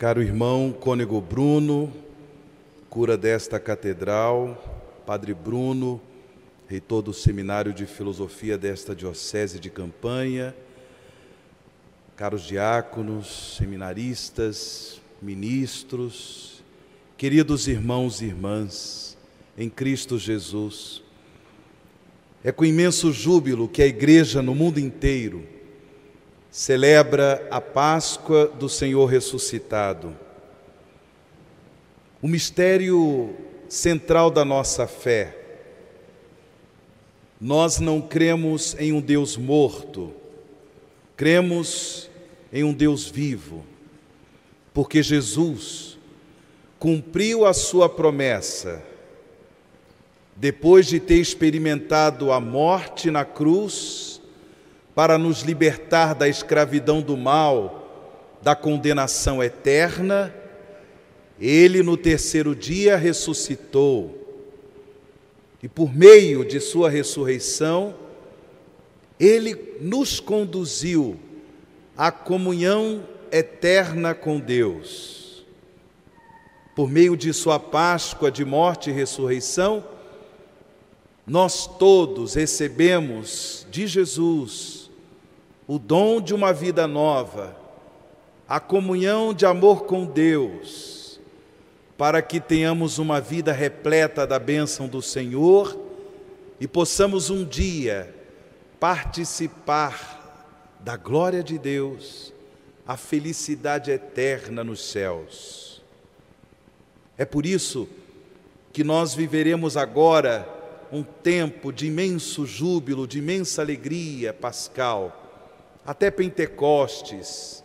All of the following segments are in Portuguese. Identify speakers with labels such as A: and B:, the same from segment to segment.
A: Caro irmão Cônego Bruno, cura desta catedral, Padre Bruno, reitor do Seminário de Filosofia desta Diocese de Campanha, caros diáconos, seminaristas, ministros, queridos irmãos e irmãs, em Cristo Jesus. É com imenso júbilo que a Igreja no mundo inteiro celebra a Páscoa do Senhor ressuscitado. O mistério central da nossa fé. Nós não cremos em um Deus morto, cremos em um Deus vivo, porque Jesus cumpriu a sua promessa. Depois de ter experimentado a morte na cruz, para nos libertar da escravidão do mal, da condenação eterna, ele no terceiro dia ressuscitou. E por meio de sua ressurreição, ele nos conduziu à comunhão eterna com Deus. Por meio de sua Páscoa de morte e ressurreição, nós todos recebemos de Jesus o dom de uma vida nova, a comunhão de amor com Deus, para que tenhamos uma vida repleta da bênção do Senhor e possamos um dia participar da glória de Deus, a felicidade eterna nos céus. É por isso que nós viveremos agora um tempo de imenso júbilo, de imensa alegria pascal até Pentecostes,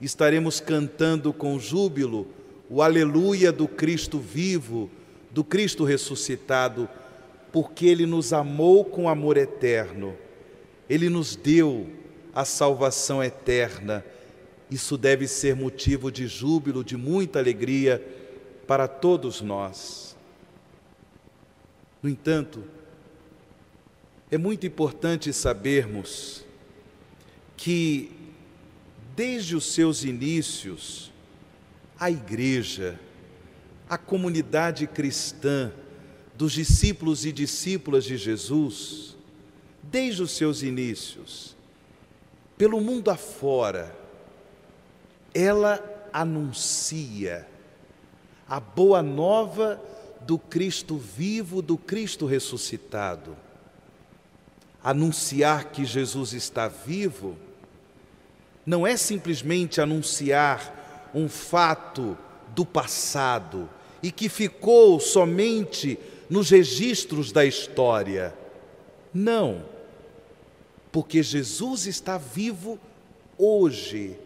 A: estaremos cantando com júbilo o aleluia do Cristo vivo, do Cristo ressuscitado, porque Ele nos amou com amor eterno, Ele nos deu a salvação eterna. Isso deve ser motivo de júbilo, de muita alegria para todos nós. No entanto, é muito importante sabermos que, desde os seus inícios, a igreja, a comunidade cristã dos discípulos e discípulas de Jesus, desde os seus inícios, pelo mundo afora, ela anuncia a boa nova do Cristo vivo, do Cristo ressuscitado. Anunciar que Jesus está vivo não é simplesmente anunciar um fato do passado e que ficou somente nos registros da história. Não, porque Jesus está vivo hoje,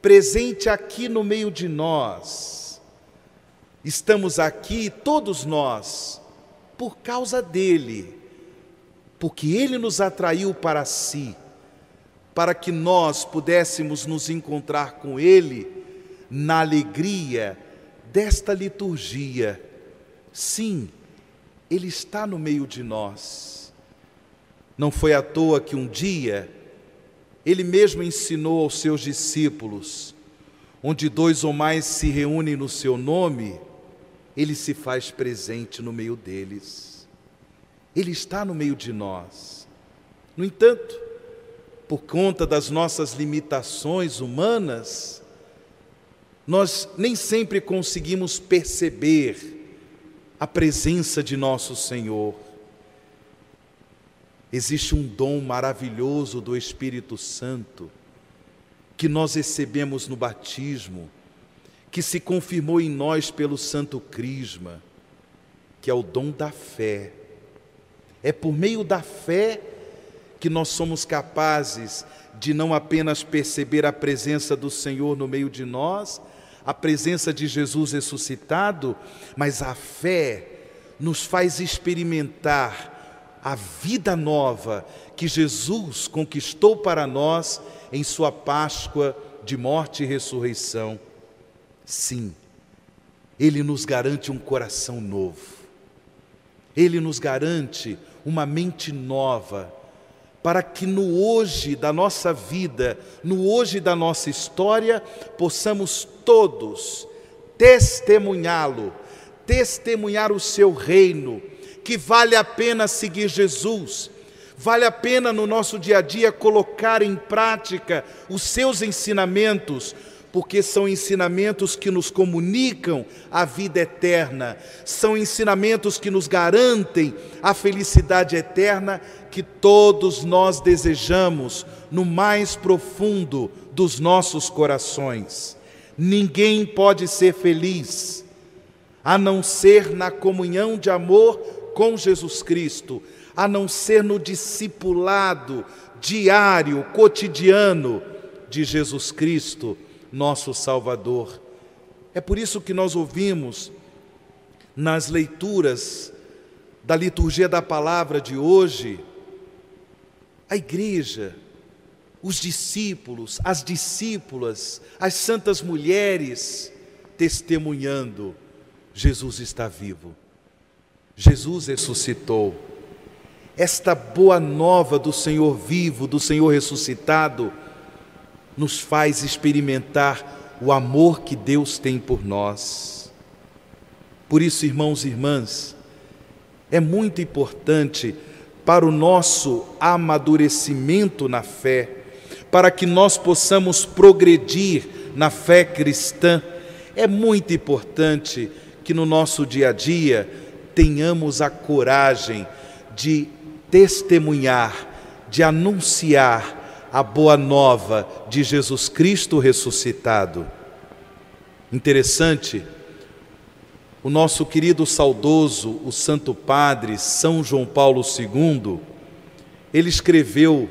A: presente aqui no meio de nós. Estamos aqui, todos nós, por causa dele, porque ele nos atraiu para si para que nós pudéssemos nos encontrar com Ele na alegria desta liturgia. Sim, Ele está no meio de nós. Não foi à toa que um dia Ele mesmo ensinou aos seus discípulos: onde dois ou mais se reúnem no seu nome, Ele se faz presente no meio deles. Ele está no meio de nós. No entanto, por conta das nossas limitações humanas, nós nem sempre conseguimos perceber a presença de nosso Senhor. Existe um dom maravilhoso do Espírito Santo que nós recebemos no batismo, que se confirmou em nós pelo Santo Crisma, que é o dom da fé. É por meio da fé que nós somos capazes de não apenas perceber a presença do Senhor no meio de nós, a presença de Jesus ressuscitado, mas a fé nos faz experimentar a vida nova que Jesus conquistou para nós em Sua Páscoa de morte e ressurreição. Sim, Ele nos garante um coração novo, Ele nos garante uma mente nova para que no hoje da nossa vida, no hoje da nossa história, possamos todos testemunhá-lo, testemunhar o seu reino, que vale a pena seguir Jesus, vale a pena no nosso dia a dia colocar em prática os seus ensinamentos, porque são ensinamentos que nos comunicam a vida eterna, são ensinamentos que nos garantem a felicidade eterna que todos nós desejamos no mais profundo dos nossos corações. Ninguém pode ser feliz a não ser na comunhão de amor com Jesus Cristo, a não ser no discipulado diário, cotidiano de Jesus Cristo nosso Salvador. É por isso que nós ouvimos nas leituras da liturgia da palavra de hoje, a igreja, os discípulos, as discípulas, as santas mulheres testemunhando: Jesus está vivo, Jesus ressuscitou. Esta boa nova do Senhor vivo, do Senhor ressuscitado, nos faz experimentar o amor que Deus tem por nós. Por isso, irmãos e irmãs, é muito importante para o nosso amadurecimento na fé, para que nós possamos progredir na fé cristã, é muito importante que no nosso dia a dia tenhamos a coragem de testemunhar, de anunciar a boa nova de Jesus Cristo ressuscitado. Interessante, o nosso querido saudoso, o Santo Padre São João Paulo II, ele escreveu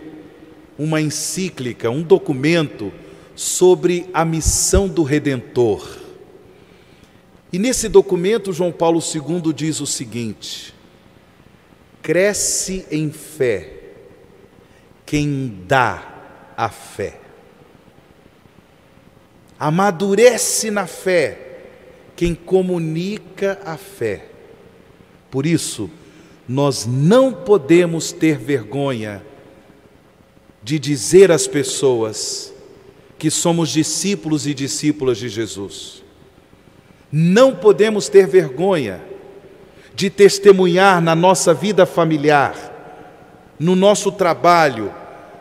A: uma encíclica, um documento sobre a missão do Redentor. E nesse documento, João Paulo II diz o seguinte: cresce em fé quem dá a fé. Amadurece na fé quem comunica a fé. Por isso, nós não podemos ter vergonha de dizer às pessoas que somos discípulos e discípulas de Jesus. Não podemos ter vergonha de testemunhar na nossa vida familiar, no nosso trabalho,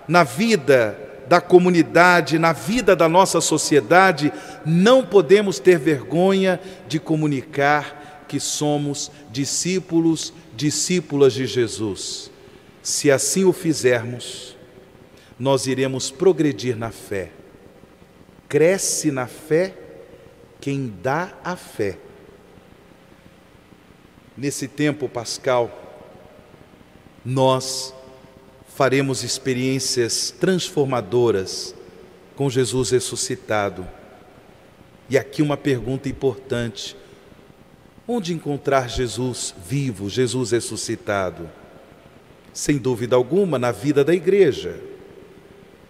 A: na vida da comunidade, na vida da nossa sociedade, não podemos ter vergonha de comunicar que somos discípulos, discípulas de Jesus. Se assim o fizermos, nós iremos progredir na fé. Cresce na fé quem dá a fé. Nesse tempo pascal, nós faremos experiências transformadoras com Jesus ressuscitado. E aqui uma pergunta importante: onde encontrar Jesus vivo, Jesus ressuscitado? Sem dúvida alguma, na vida da igreja.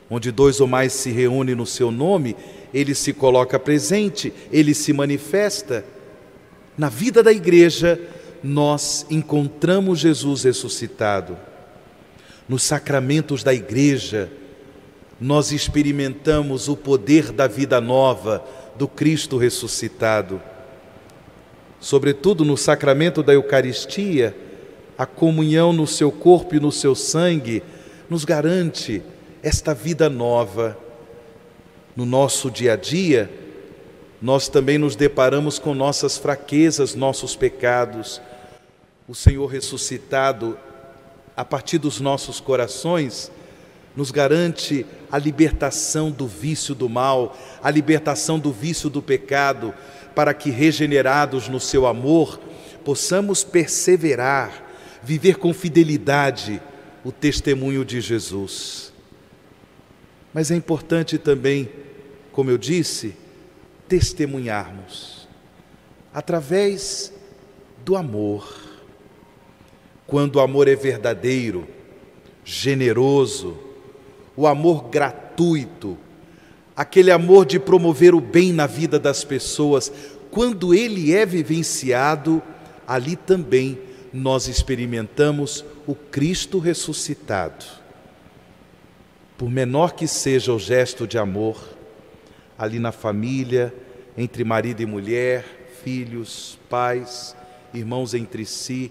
A: Onde dois ou mais se reúnem no seu nome, ele se coloca presente, ele se manifesta. Na vida da igreja, nós encontramos Jesus ressuscitado nos sacramentos da igreja, nós experimentamos o poder da vida nova do Cristo ressuscitado. Sobretudo no sacramento da Eucaristia, a comunhão no seu corpo e no seu sangue nos garante esta vida nova. No nosso dia a dia, nós também nos deparamos com nossas fraquezas, nossos pecados. O Senhor ressuscitado a partir dos nossos corações, nos garante a libertação do vício do mal, a libertação do vício do pecado, para que, regenerados no seu amor, possamos perseverar, viver com fidelidade o testemunho de Jesus. Mas é importante também, como eu disse, testemunharmos através do amor quando o amor é verdadeiro, generoso, o amor gratuito, aquele amor de promover o bem na vida das pessoas, quando ele é vivenciado, ali também nós experimentamos o Cristo ressuscitado. por menor que seja o gesto de amor, ali na família, entre marido e mulher, filhos, pais, irmãos entre si,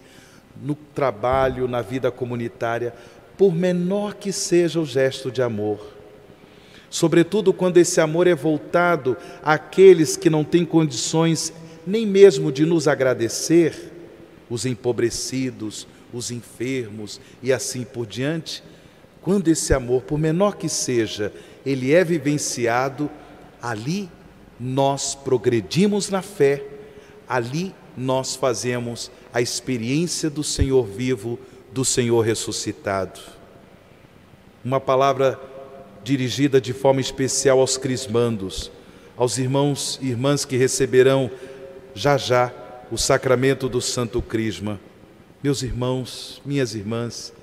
A: no trabalho, na vida comunitária, por menor que seja o gesto de amor. Sobretudo quando esse amor é voltado àqueles que não têm condições nem mesmo de nos agradecer, os empobrecidos, os enfermos e assim por diante, quando esse amor, por menor que seja, ele é vivenciado, ali nós progredimos na fé, ali nós fazemos a experiência do Senhor vivo, do Senhor ressuscitado. Uma palavra dirigida de forma especial aos crismandos, aos irmãos e irmãs que receberão já já o sacramento do Santo Crisma. Meus irmãos, minhas irmãs,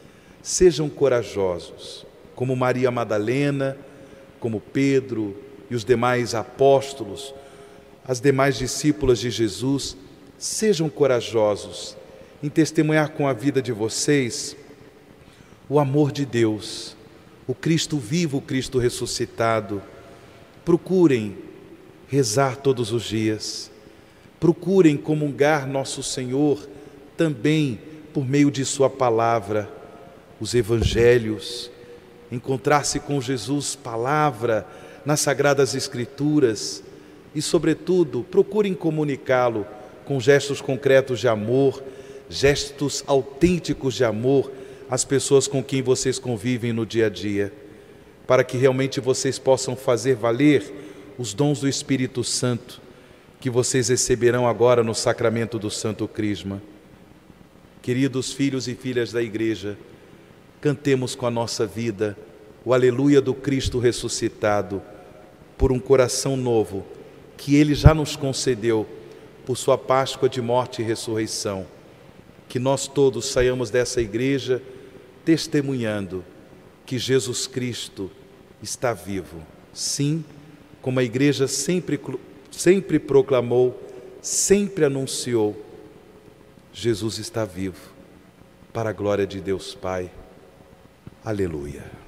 A: sejam corajosos, como Maria Madalena, como Pedro e os demais apóstolos, as demais discípulas de Jesus, sejam corajosos em testemunhar com a vida de vocês o amor de Deus, o Cristo vivo, o Cristo ressuscitado. Procurem rezar todos os dias, procurem comungar Nosso Senhor também por meio de Sua palavra. Os evangelhos, encontrar-se com Jesus, palavra, nas sagradas escrituras. E, sobretudo, procurem comunicá-lo com gestos concretos de amor, gestos autênticos de amor às pessoas com quem vocês convivem no dia a dia, para que realmente vocês possam fazer valer os dons do Espírito Santo que vocês receberão agora no sacramento do Santo Crisma. Queridos filhos e filhas da Igreja, cantemos com a nossa vida o Aleluia do Cristo ressuscitado, por um coração novo que Ele já nos concedeu por Sua Páscoa de morte e ressurreição. Que nós todos saiamos dessa igreja testemunhando que Jesus Cristo está vivo. Sim, como a igreja sempre, sempre proclamou, sempre anunciou, Jesus está vivo, para a glória de Deus Pai. Aleluia.